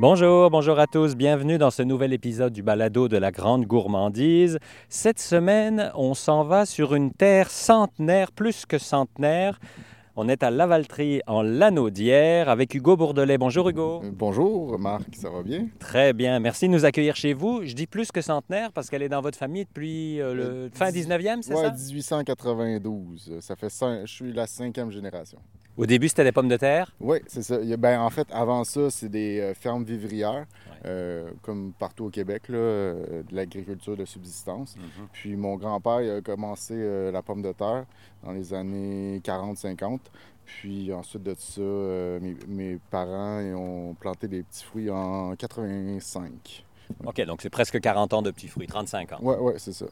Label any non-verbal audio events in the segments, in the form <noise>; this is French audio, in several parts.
Bonjour, bonjour à tous, bienvenue dans ce nouvel épisode du balado de la grande gourmandise. Cette semaine, on s'en va sur une terre centenaire, plus que centenaire. On est à Lavaltrie, en Lanaudière, avec Hugo Bourdelet. Bonjour Hugo. Euh, Bonjour Marc, ça va bien? Très bien, merci de nous accueillir chez vous. Je dis plus que centenaire parce qu'elle est dans votre famille depuis euh, le Euh, fin dix- 19e, c'est Ouais, ça? 1892. Ça fait je suis la cinquième génération. Au début, c'était des pommes de terre? Oui, c'est ça. Ben, en fait, avant ça, c'est des euh, fermes vivrières, Ouais. euh, comme partout au Québec, là, euh, de l'agriculture de subsistance. Puis mon grand-père a commencé euh, la pomme de terre dans les années 40-50. Puis ensuite de ça, euh, mes, mes parents ils ont planté des petits fruits en 85. OK, donc c'est presque 40 ans de petits fruits, 35 ans. Ouais, ouais, c'est ça.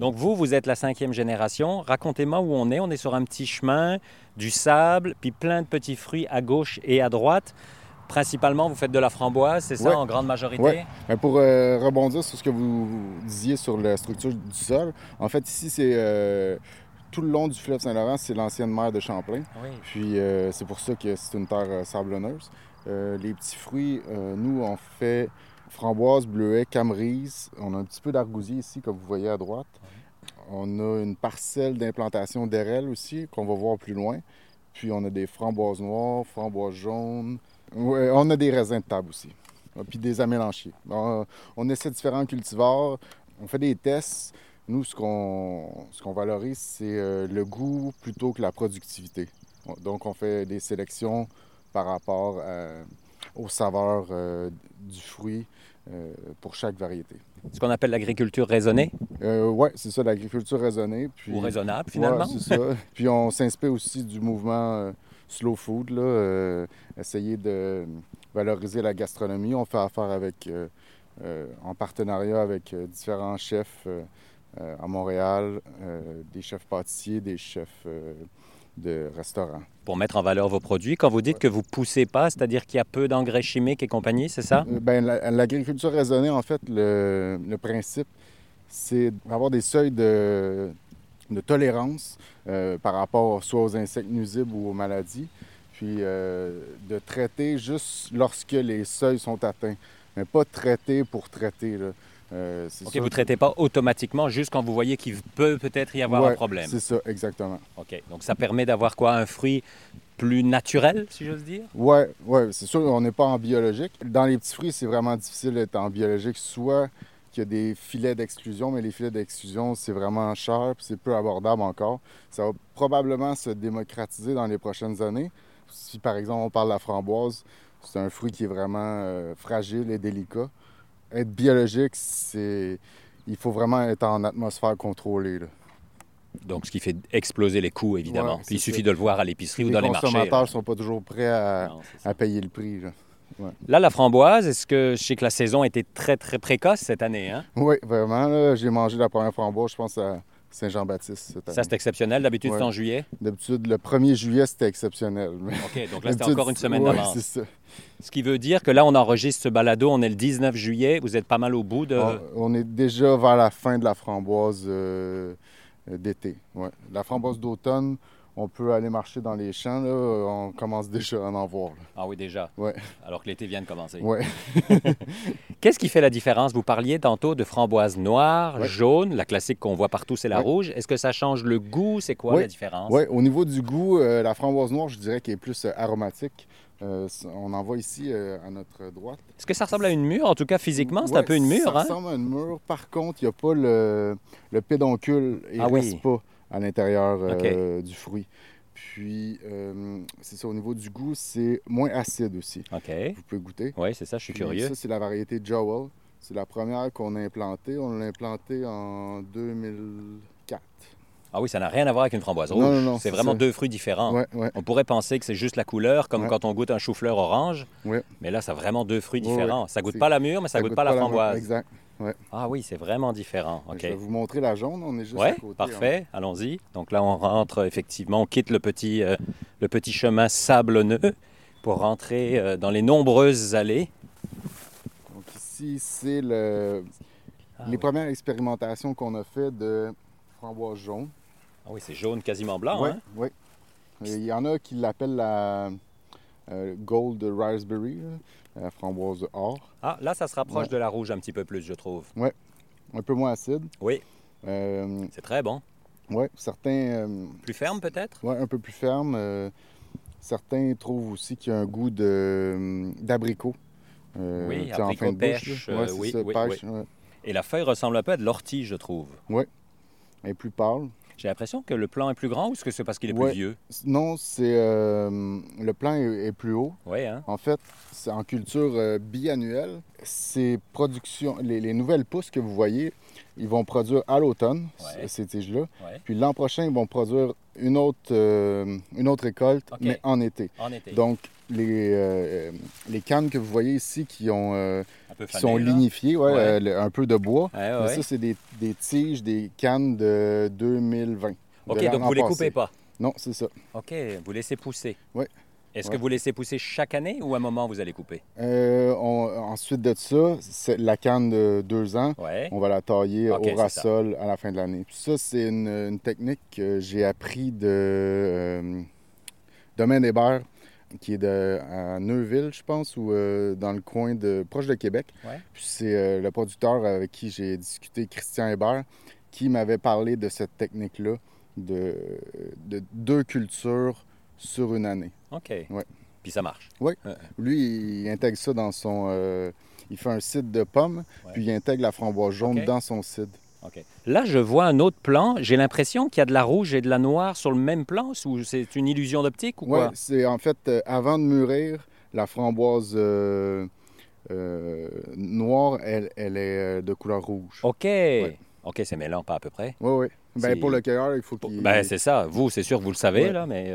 Donc vous, vous êtes la cinquième génération. Racontez-moi où on est. On est sur un petit chemin, du sable, puis plein de petits fruits à gauche et à droite. Principalement, vous faites de la framboise, c'est ça, Ouais. en grande majorité? Ouais. Mais pour euh, rebondir sur ce que vous disiez sur la structure du sol, en fait, ici, c'est euh, tout le long du fleuve Saint-Laurent, c'est l'ancienne mer de Champlain. Oui. Puis euh, c'est pour ça que c'est une terre euh, sablonneuse. Euh, les petits fruits, nous, on fait framboise, bleuet, camerise. On a un petit peu d'argousier ici, comme vous voyez à droite. On a une parcelle d'implantation d'érel aussi, qu'on va voir plus loin. Puis on a des framboises noires, framboises jaunes. On a des raisins de table aussi. Ah, Puis des amélanchiers. On, essaie différents cultivars. On fait des tests. Nous, ce qu'on ce qu'on valorise, c'est euh, le goût plutôt que la productivité. Donc, on fait des sélections par rapport à- aux saveurs euh, du fruit euh, pour chaque variété. Ce qu'on appelle l'agriculture raisonnée? Oui, c'est ça, l'agriculture raisonnée. Puis, ou raisonnable, finalement. Ouais, c'est ça. <laughs> Puis on s'inspire aussi du mouvement euh, slow food, là, euh, essayer de valoriser la gastronomie. On fait affaire avec, euh, euh, en partenariat avec euh, différents chefs euh, euh, à Montréal, euh, des chefs pâtissiers, des chefs euh, de restaurants. Pour mettre en valeur vos produits. Quand vous dites que vous poussez pas, c'est-à-dire qu'il y a peu d'engrais chimiques et compagnie, c'est ça? Euh, la- l'agriculture raisonnée, en fait, le, le principe, c'est d'avoir des seuils de, de tolérance euh, par rapport soit aux insectes nuisibles ou aux maladies, puis euh, de traiter juste lorsque les seuils sont atteints, mais pas traiter pour traiter. Là. Euh, OK, vous ne traitez pas automatiquement juste quand vous voyez qu'il peut peut-être y avoir un problème. C'est ça, exactement. OK, donc ça permet d'avoir quoi? Un fruit plus naturel, si j'ose dire? Oui, ouais, c'est sûr, on n'est pas en biologique. Dans les petits fruits, c'est vraiment difficile d'être en biologique, soit qu'il y a des filets d'exclusion, mais les filets d'exclusion, c'est vraiment cher, puis c'est peu abordable encore. Ça va probablement se démocratiser dans les prochaines années. Si par exemple on parle de la framboise, c'est un fruit qui est vraiment euh, fragile et délicat. Être biologique, c'est. Il faut vraiment être en atmosphère contrôlée. là. Donc, ce qui fait exploser les coûts, évidemment. Ouais, Puis il suffit ça. de le voir à l'épicerie ou les dans les marchés. consommateurs là. ne sont pas toujours prêts à, Non, payer le prix. là. Là, la framboise, est-ce que je sais que la saison était très, très précoce cette année? Hein? Oui, vraiment. J'ai mangé la première framboise, je pense, à Saint-Jean-Baptiste Ça, c'est exceptionnel. D'habitude, c'est en juillet? D'habitude, le 1er juillet, c'était exceptionnel. mais OK, donc là, <laughs> c'était encore une semaine ouais, d'avance. c'est ça. Ce qui veut dire que là, on enregistre ce balado, on est le 19 juillet. Vous êtes pas mal au bout de... On, on est déjà vers la fin de la framboise euh, d'été. Ouais. La framboise d'automne, on peut aller marcher dans les champs. Là, on commence déjà à en voir. là. Ah oui, déjà. Ouais. Alors que l'été vient de commencer. Ouais. <laughs> Qu'est-ce qui fait la différence? Vous parliez tantôt de framboise noire, Ouais. jaune. La classique qu'on voit partout, c'est la Ouais. rouge. Est-ce que ça change le goût? C'est quoi la différence? Ouais, au niveau du goût, euh, la framboise noire, je dirais qu'elle est plus euh, aromatique. Euh, on en voit ici euh, à notre droite. Est-ce que ça ressemble à une mûre? En tout cas, physiquement, c'est Ouais, un peu une mûre. Ça Hein? ressemble à une mûre. Par contre, il n'y a pas le, le pédoncule. Il Ah oui. pas à l'intérieur euh, du fruit. Puis, euh, c'est ça, au niveau du goût, c'est moins acide aussi. OK. Vous pouvez goûter. Oui, c'est ça, je suis Puis curieux. Ça, c'est la variété Joel. C'est la première qu'on a implantée. On l'a implantée en 2004. Ah oui, ça n'a rien à voir avec une framboise rouge. Non, non, non, c'est vraiment ça. deux fruits différents. Ouais, ouais. On pourrait penser que c'est juste la couleur, comme Ouais. quand on goûte un chou-fleur orange. Ouais. Mais là, c'est vraiment deux fruits différents. Ça goûte pas la mûre, mais ça, goûte, pas la framboise. Exact. Ah oui, c'est vraiment différent. OK. Je vais vous montrer la jaune. On est juste à côté. hein. parfait. Allons-y. Donc là, on rentre effectivement, on quitte le petit, euh, le petit chemin sablonneux pour rentrer euh, dans les nombreuses allées. Donc ici, c'est le... Ah les oui. premières expérimentations qu'on a fait de framboise jaune. Ah oui, c'est jaune, quasiment blanc. Oui, hein? oui. Et Il y en a qui l'appellent la euh, Gold Raspberry. la framboise or. Ah, là, ça se rapproche Ouais. de la rouge un petit peu plus, je trouve. Un peu moins acide. Oui, Euh, c'est très bon. ouais, certains, euh, Plus ferme, peut-être? ouais, un peu plus ferme. Euh, certains trouvent aussi qu'il y a un goût de, d'abricot. Euh, Oui, en abricot, fin de pêche, euh, Ouais, oui, ça, oui, pêche, ouais. Et la feuille ressemble un peu à de l'ortie, je trouve. Elle est plus pâle. J'ai l'impression que le plant est plus grand ou est-ce que c'est parce qu'il est Ouais. plus vieux? Non, c'est euh, le plan est, est plus haut. Oui, hein? En fait, c'est en culture euh, biannuelle. Ces productions, les, les nouvelles pousses que vous voyez, ils vont produire à l'automne Ouais. ces tiges-là. Ouais. Puis l'an prochain, ils vont produire une autre, euh, une autre récolte, mais en été. En été. Donc, les, euh, les cannes que vous voyez ici qui, ont, peu qui sont là. lignifiées, ouais, Ouais. euh, un peu de bois. Ouais, Mais ça, c'est des, des tiges, des cannes de 2020. de OK, donc vous les passé. coupez pas? Non, c'est ça. OK, vous laissez pousser. Oui. Est-ce que vous laissez pousser chaque année ou à un moment vous allez couper? Euh, on- ensuite de ça, c'est la canne de deux ans. On va la tailler Ok, c'est au rassol à la fin de l'année. Ça, c'est une, une technique que j'ai appris de euh, Domaine Hébert, qui est de, à Neuville, je pense, ou euh, dans le coin de proche de Québec. Ouais. Puis c'est euh, le producteur avec qui j'ai discuté, Christian Hébert, qui m'avait parlé de cette technique-là, de, de deux cultures sur une année. OK. Ouais. Puis ça marche. Lui, il intègre ça dans son... euh, il fait un cidre de pommes, puis il intègre la framboise jaune dans son cidre. Là, je vois un autre plan. J'ai l'impression qu'il y a de la rouge et de la noire sur le même plan. C'est une illusion d'optique ou Oui, quoi? c'est en fait, euh, avant de mûrir, la framboise euh, euh, noire, elle, elle est de couleur rouge. OK. OK, c'est mêlant, pas à peu près. Oui, oui. Ben, C'est- pour le cueilleur, il faut qu'il... Ben, c'est ça. Vous, c'est sûr que vous le savez, Ouais. là, mais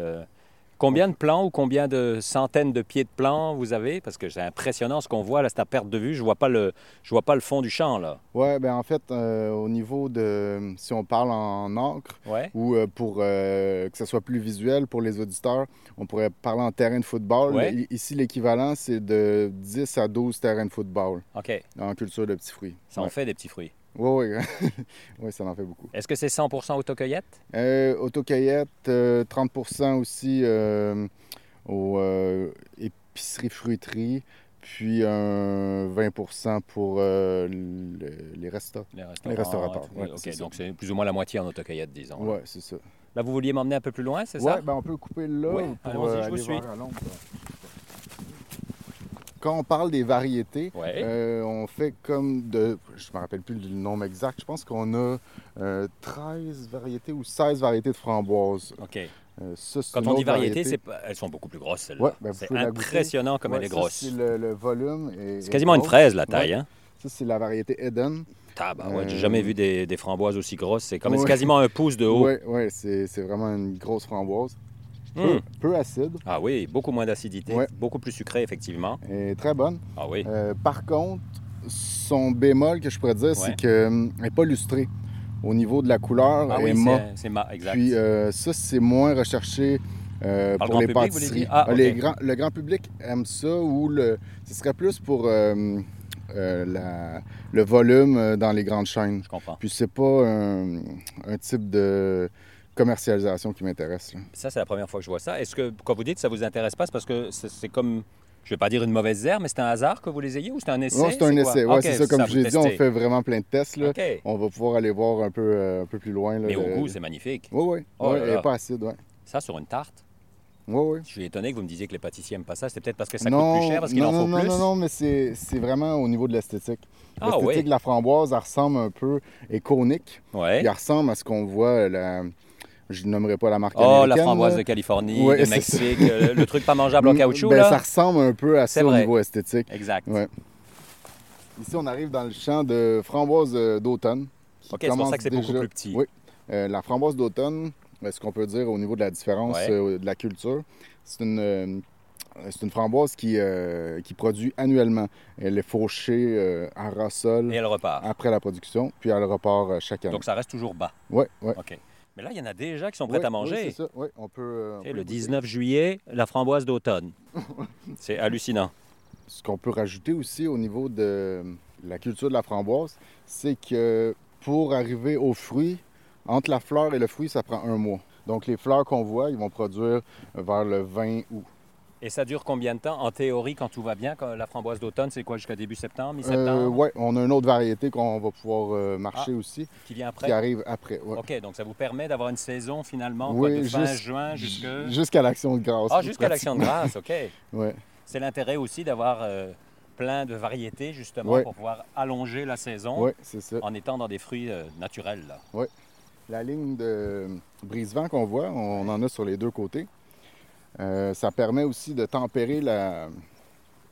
combien de plants ou combien de centaines de pieds de plants vous avez? Parce que c'est impressionnant ce qu'on voit, là, c'est à perte de vue. Je vois pas le, je vois pas le fond du champ, là. Oui, ben en fait, euh, au niveau de... Si on parle en encre, Ouais. ou euh, pour euh, que ce soit plus visuel pour les auditeurs, on pourrait parler en terrain de football. Ouais. Ici, l'équivalent, c'est de 10 à 12 terrains de football OK. en culture de petits fruits. Ça en fait des petits fruits. Oui, oui. oui, ça en fait beaucoup. Est-ce que c'est 100 autocueillette? Euh, autocueillette, euh, 30% aussi euh, aux euh, épiceries fruiteries, puis un 20 pour euh, le- les restaurants. Les restaurateurs. Les restaurateurs, oui, ouais, OK, ça. donc c'est plus ou moins la moitié en autocueillette, disons. là. Oui, c'est ça. Là, vous vouliez m'emmener un peu plus loin, c'est Ouais, ça? ben on peut couper là Ouais, allons-y, euh, je vous aller suis. Quand on parle des variétés, Ouais. euh, on fait comme de... Je me rappelle plus le nombre exact. Je pense qu'on a euh, 13 variétés ou 16 variétés de framboises. OK. Euh, ça, Quand on dit variété, elles sont beaucoup plus grosses, celles-là. Ouais, ben, c'est impressionnant comme Ouais, elle est grosse. C'est le, le volume. est- C'est est quasiment une fraise, la taille, hein? Ça, c'est la variété Eden. Tabarouette, j'ai Euh, jamais vu des, des framboises aussi grosses. C'est comme Ouais. quasiment un pouce de haut. Oui, ouais, c'est vraiment une grosse framboise. Hum. Peu, peu acide Ah oui, beaucoup moins d'acidité, Ouais. beaucoup plus sucré, effectivement. et très bonne. Ah oui. Euh, par contre, son bémol que je pourrais dire, Ouais. c'est qu'elle n'est pas lustrée. Au niveau de la couleur, Ah elle oui, est mat. c'est- ma, exact. Puis euh, ça, c'est moins recherché euh, le pour les public, pâtisseries. Ah, les grands- le grand public aime ça ou le, ce serait plus pour euh, la- le volume dans les grandes chaînes. Je comprends. Puis c'est pas un, un type de commercialisation qui m'intéresse. Ça, c'est la première fois que je vois ça. Est-ce que, quand vous dites que ça vous intéresse pas, c'est parce que c'est comme, je vais pas dire une mauvaise herbe, mais c'est un hasard que vous les ayez ou c'est un essai? Non, c'est un essai. Ouais, Ok, c'est ça. Comme l'ai dit, on fait vraiment plein de tests. Là. On va pouvoir aller voir un peu, euh, un peu plus loin. Là, Mais au le- goût, c'est magnifique. Oui, oui. Oh elle n'est pas acide, oui. Ça, sur une tarte, Oui, oui. je suis étonné que vous me disiez que les pâtissiers n'aiment pas ça. C'est peut-être parce que ça non, coûte plus cher, parce qu'il non, en faut non, plus? Non, non, mais c'est c'est vraiment au niveau de l'esthétique. Ah L'esthétique oui. de la framboise, elle ressemble un peu, est conique. Ouais. Elle ressemble à ce qu'on voit, la... je ne nommerai pas la marque Oh, la framboise là. de Californie, Ouais, c'est Mexique, euh, le truc pas mangeable en <laughs> caoutchouc, Ben, là. Ça ressemble un peu à ça au niveau esthétique. Exact. Ouais. Ici, on arrive dans le champ de framboise euh, d'automne. OK, c'est pour ça que c'est beaucoup plus petit. Oui. Euh, la framboise d'automne, euh, ce qu'on peut dire au niveau de la différence Ouais. euh, de la culture, c'est une, c'est une framboise qui, euh, qui produit annuellement. Elle est fauchée euh, à ras-sol Et elle repart. après la production, puis elle repart euh, chaque année. Donc ça reste toujours bas. Oui, oui. OK. Mais là, il y en a déjà qui sont prêts à manger. Oui, c'est ça. Oui, on peut. euh, on peut le goûter. 19 juillet, la framboise d'automne. <laughs> c'est hallucinant. Ce qu'on peut rajouter aussi au niveau de la culture de la framboise, c'est que pour arriver aux fruits, entre la fleur et le fruit, ça prend un mois. Donc les fleurs qu'on voit, ils vont produire vers le 20 août. Et ça dure combien de temps En théorie, quand tout va bien, quand la framboise d'automne, c'est quoi jusqu'à début septembre, mi-septembre? Euh, ouais, on a une autre variété qu'on va pouvoir euh, marcher aussi, Qui vient après? qui arrive après. ouais. OK, donc ça vous permet d'avoir une saison finalement Oui, quoi, de fin juin jusque... Jusqu'à l'action de grâce. Ah, jusqu'à l'action de grâce, OK. <laughs> Ouais. C'est l'intérêt aussi d'avoir euh, plein de variétés justement pour pouvoir allonger la saison Oui, ça. en étant dans des fruits naturels. Là. La ligne de brise-vent qu'on voit, on en a sur les deux côtés. Euh, ça permet aussi de tempérer la,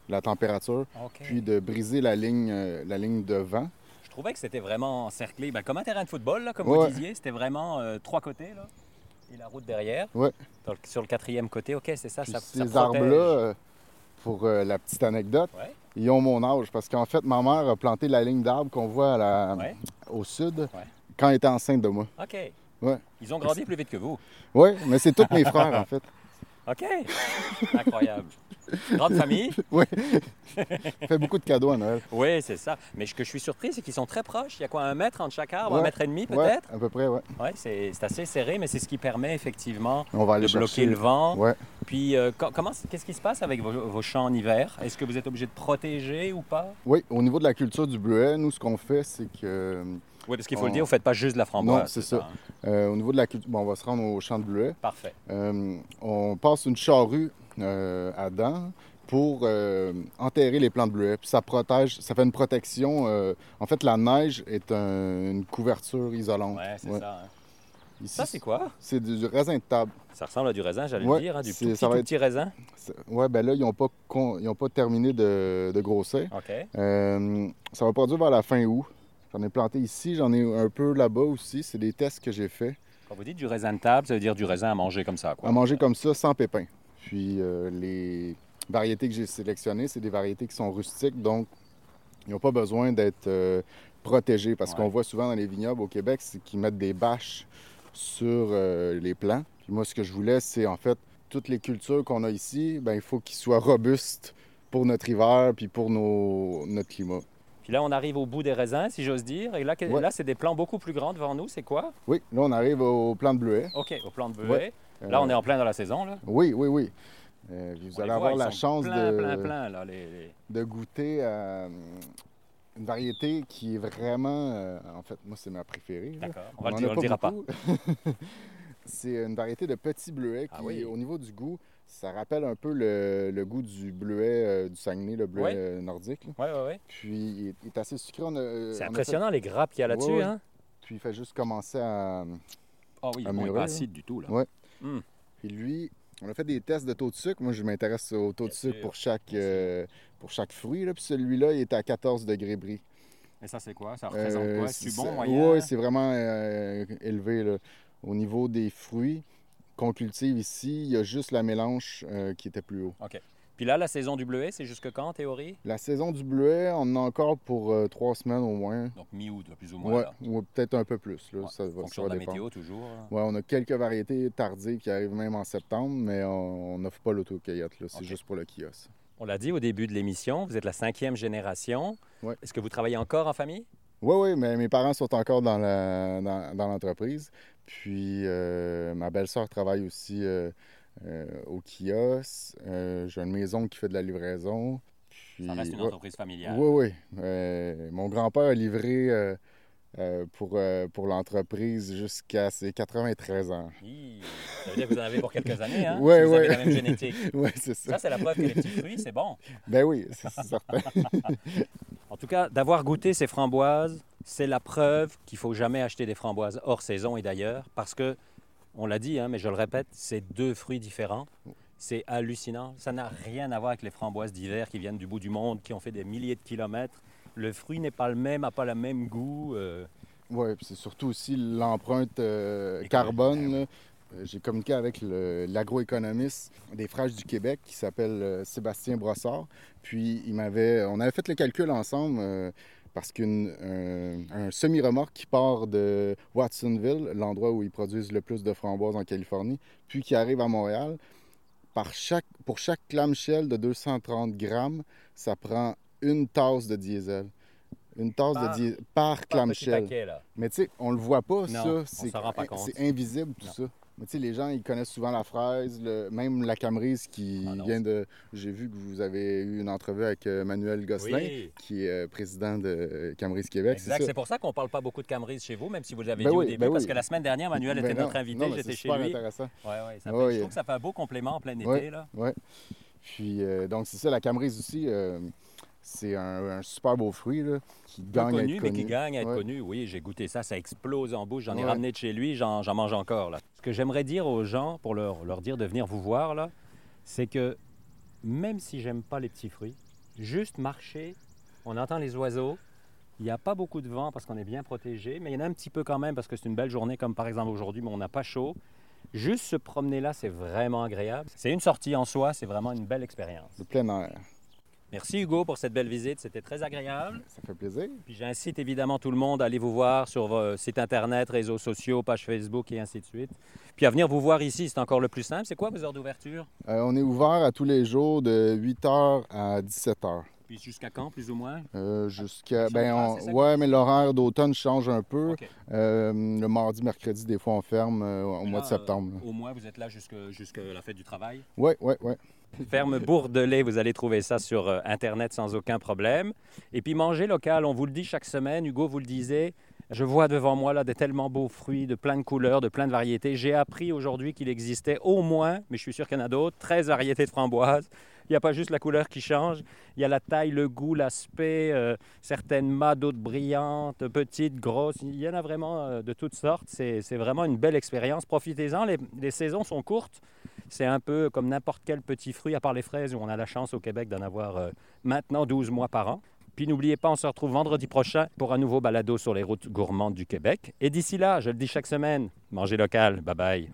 la température, puis de briser la ligne, euh, la ligne de vent. Je trouvais que c'était vraiment encerclé, ben, comme un terrain de football, là, comme Ouais. vous disiez. C'était vraiment euh, trois côtés là, et la route derrière. Ouais. Sur le quatrième côté, OK, c'est ça, Puis ça, ça ces arbres-là, euh, pour la petite anecdote, Ouais. ils ont mon âge parce qu'en fait, ma mère a planté la ligne d'arbres qu'on voit à la- Ouais. au sud quand elle était enceinte de moi. OK. Ils ont grandi plus vite que vous. Oui, mais c'est tous mes frères, en fait. OK. <laughs> Incroyable. Grande <laughs> famille. Oui. fait beaucoup de cadeaux à Noël. Oui, c'est ça. Mais ce que je suis surpris, c'est qu'ils sont très proches. Il y a quoi, un mètre entre chaque arbre, un Ouais. mètre et demi Ouais, peut-être? à peu près, oui. Oui, c'est assez serré, mais c'est ce qui permet effectivement On va aller de bloquer chercher. le vent. Ouais. Puis, euh, comment, qu'est-ce qui se passe avec vos, vos champs en hiver? Est-ce que vous êtes obligé de protéger ou pas? Oui, au niveau de la culture du bleuet, nous, ce qu'on fait, c'est que Oui, parce qu'il faut On- le dire, vous ne faites pas juste de la framboise. Non, c'est ça. hein? euh, au niveau de la culture, bon, on va se rendre au champ de bleuet. Parfait. Euh, on passe une charrue euh, à dents pour euh, enterrer les plants de bleuet. Puis ça protège, ça fait une protection. euh, en fait, la neige est un- une couverture isolante. Oui, c'est Ouais. ça. hein. Ici, Ça, c'est quoi? C'est du, du raisin de table. Ça ressemble à du raisin, j'allais Ouais, le dire, hein, du tout petit, ça va tout être- petit raisin. Ouais, ben là, ils n'ont pas, con- ils ont pas terminé de, de grossir. Euh, ça va produire vers la fin août. J'en ai planté ici, j'en ai un peu là-bas aussi. C'est des tests que j'ai faits. Quand vous dites du raisin de table, ça veut dire du raisin à manger comme ça, quoi. À manger comme ça, sans pépins. Puis euh, les variétés que j'ai sélectionnées, c'est des variétés qui sont rustiques, donc ils n'ont pas besoin d'être euh, protégés. Parce Ouais. qu'on voit souvent dans les vignobles au Québec, c'est qu'ils mettent des bâches sur euh, les plants. Puis moi, ce que je voulais, c'est en fait, toutes les cultures qu'on a ici, ben, il faut qu'ils soient robustes pour notre hiver puis pour nos, notre climat. Puis là, on arrive au bout des raisins, si j'ose dire. Et là, que- Ouais. là c'est des plants beaucoup plus grands devant nous. C'est quoi? Oui, là, on arrive au plant de bleuet. OK, au plant de bleuet. Ouais. Là, Euh, on est en plein dans la saison, là. Oui, oui, oui. Euh, vous On allez avoir voit, la chance plein, de... plein, plein, là, les- les- de goûter hum, une variété qui est vraiment. euh, en fait, moi, c'est ma préférée. D'accord. On va le dire, a on le dira pas. <laughs> c'est une variété de petits bleuets qui, Ah oui. au niveau du goût, ça rappelle un peu le, le goût du bleuet euh, du Saguenay, le bleuet euh, nordique. Oui, oui, oui. Puis, il est, il est assez sucré. Euh, C'est impressionnant, les grappes qu'il y a là-dessus, hein? puis, il fait juste commencer à. Ah oui, il est mûrir, pas acide du tout, là. Ouais. Hum. Puis, lui, on a fait des tests de taux de sucre. Moi, je m'intéresse au taux de sucre sûr, pour chaque, euh, pour chaque fruit. là. Puis, celui-là, il est à 14 degrés bris. Et ça, c'est quoi? Ça représente Euh, quoi? C'est bon, moyen? Oui, c'est vraiment euh, élevé. là. Au niveau des fruits qu'on cultive ici, il y a juste la mélange euh, qui était plus haut. Puis là, la saison du bleuet, c'est jusque quand, en théorie? La saison du bleuet, on en a encore pour euh, trois semaines au moins. Donc mi-août, plus ou moins. Ouais, là. ou peut-être un peu plus. Là, Ouais, ça va, ça fonction va de la dépendre. météo, toujours. là. Ouais, on a quelques variétés tardives qui arrivent même en septembre, mais on n'offre pas l'autocueillette. C'est juste pour le kiosque. On l'a dit au début de l'émission, vous êtes la cinquième génération. Ouais. Est-ce que vous travaillez encore en famille? Oui, oui, mais mes parents sont encore dans la- dans, dans l'entreprise. Puis euh, ma belle-sœur travaille aussi euh, au kiosque. Euh, J'ai une maison qui fait de la livraison. Puis, Ça reste une ouais. entreprise familiale. Oui, oui. Euh, mon grand-père a livré euh, euh, pour, euh, pour l'entreprise jusqu'à ses 93 ans. Hi, Ça veut dire que vous en avez pour quelques années, hein? <laughs> Ouais, si vous avez ouais. la même génétique. <laughs> Oui, c'est ça. Ça, c'est la preuve que les petits fruits, c'est bon. Ben oui, c'est <laughs> certain. En tout cas, d'avoir goûté ces framboises, c'est la preuve qu'il faut jamais acheter des framboises hors saison et d'ailleurs, parce que, on l'a dit, hein, mais je le répète, c'est deux fruits différents. C'est hallucinant. Ça n'a rien à voir avec les framboises d'hiver qui viennent du bout du monde, qui ont fait des milliers de kilomètres. Le fruit n'est pas le même, n'a pas le même goût. euh, Oui, puis c'est surtout aussi l'empreinte euh, carbone. ben là. Euh, J'ai communiqué avec l'agroéconomiste des Fraîches du Québec qui s'appelle euh, Sébastien Brossard. Puis il m'avait, on avait fait le calcul ensemble euh, parce qu'un semi-remorque qui part de Watsonville, l'endroit où ils produisent le plus de framboises en Californie, puis qui arrive à Montréal, par chaque, pour chaque clamshell de 230 grammes, ça prend une tasse de diesel. Une tasse Par- de diesel par clamshell. paquet. Mais tu sais, on le voit pas, Non, ça. C'est s'en rend pas compte. c'est invisible, tout Non. ça. Mais tu sais, les gens, ils connaissent souvent la fraise, le- même la camerise qui Ah vient de... J'ai vu que vous avez eu une entrevue avec euh, Manuel Gosselin, Oui. qui est euh, président de euh, Camerise Québec, c'est Exact. C'est pour ça qu'on parle pas beaucoup de Camerise chez vous, même si vous l'avez Ben dit au début, ben parce oui. que la semaine dernière, Manuel Ben était non, notre invité, j'étais chez lui. intéressant. Ouais, ouais, ça fait- ouais. Je trouve que ça fait un beau complément en plein été. Là. Puis, euh, donc, c'est ça, la camerise aussi, euh, c'est un, un super beau fruit, là, qui Peu gagne à connu, être mais connu. qui gagne à être Ouais. connu. Oui, j'ai goûté ça, ça explose en bouche. J'en ai ramené de chez lui, j'en j'en mange encore. Là. Ce que j'aimerais dire aux gens, pour leur, leur dire de venir vous voir, là, c'est que même si j'aime pas les petits fruits, juste marcher, on entend les oiseaux. Il n'y a pas beaucoup de vent parce qu'on est bien protégé, mais il y en a un petit peu quand même parce que c'est une belle journée, comme par exemple aujourd'hui, mais on n'a pas chaud. Juste se promener là, c'est vraiment agréable. C'est une sortie en soi, c'est vraiment une belle expérience. Le plein air. Merci Hugo pour cette belle visite, c'était très agréable. Ça fait plaisir. Puis j'incite évidemment tout le monde à aller vous voir sur vos sites internet, réseaux sociaux, page Facebook et ainsi de suite. Puis à venir vous voir ici, c'est encore le plus simple. C'est quoi vos heures d'ouverture? Euh, on est ouvert à tous les jours de 8h à 17h. Puis jusqu'à quand, plus ou moins? Euh, jusqu'à. Ben, on- ouais, mais l'horaire d'automne change un peu. Euh, le mardi, mercredi, des fois, on ferme euh, au mois de septembre. euh, au moins, vous êtes là jusqu'à jusqu'à la fête du travail? Oui, oui, oui. Ferme Bourdelais, vous allez trouver ça sur euh, Internet sans aucun problème. Et puis manger local, on vous le dit chaque semaine, Hugo vous le disait, je vois devant moi là de tellement beaux fruits, de plein de couleurs, de plein de variétés. J'ai appris aujourd'hui qu'il existait au moins, mais je suis sûr qu'il y en a d'autres, 13 variétés de framboises. Il n'y a pas juste la couleur qui change, il y a la taille, le goût, l'aspect, euh, certaines mâts, d'autres brillantes, petites, grosses. Il y en a vraiment euh, de toutes sortes. C'est vraiment une belle expérience. Profitez-en, les- les saisons sont courtes. C'est un peu comme n'importe quel petit fruit, à part les fraises, où on a la chance au Québec d'en avoir euh, maintenant 12 mois par an. Puis n'oubliez pas, on se retrouve vendredi prochain pour un nouveau balado sur les routes gourmandes du Québec. Et d'ici là, je le dis chaque semaine, mangez local. Bye bye.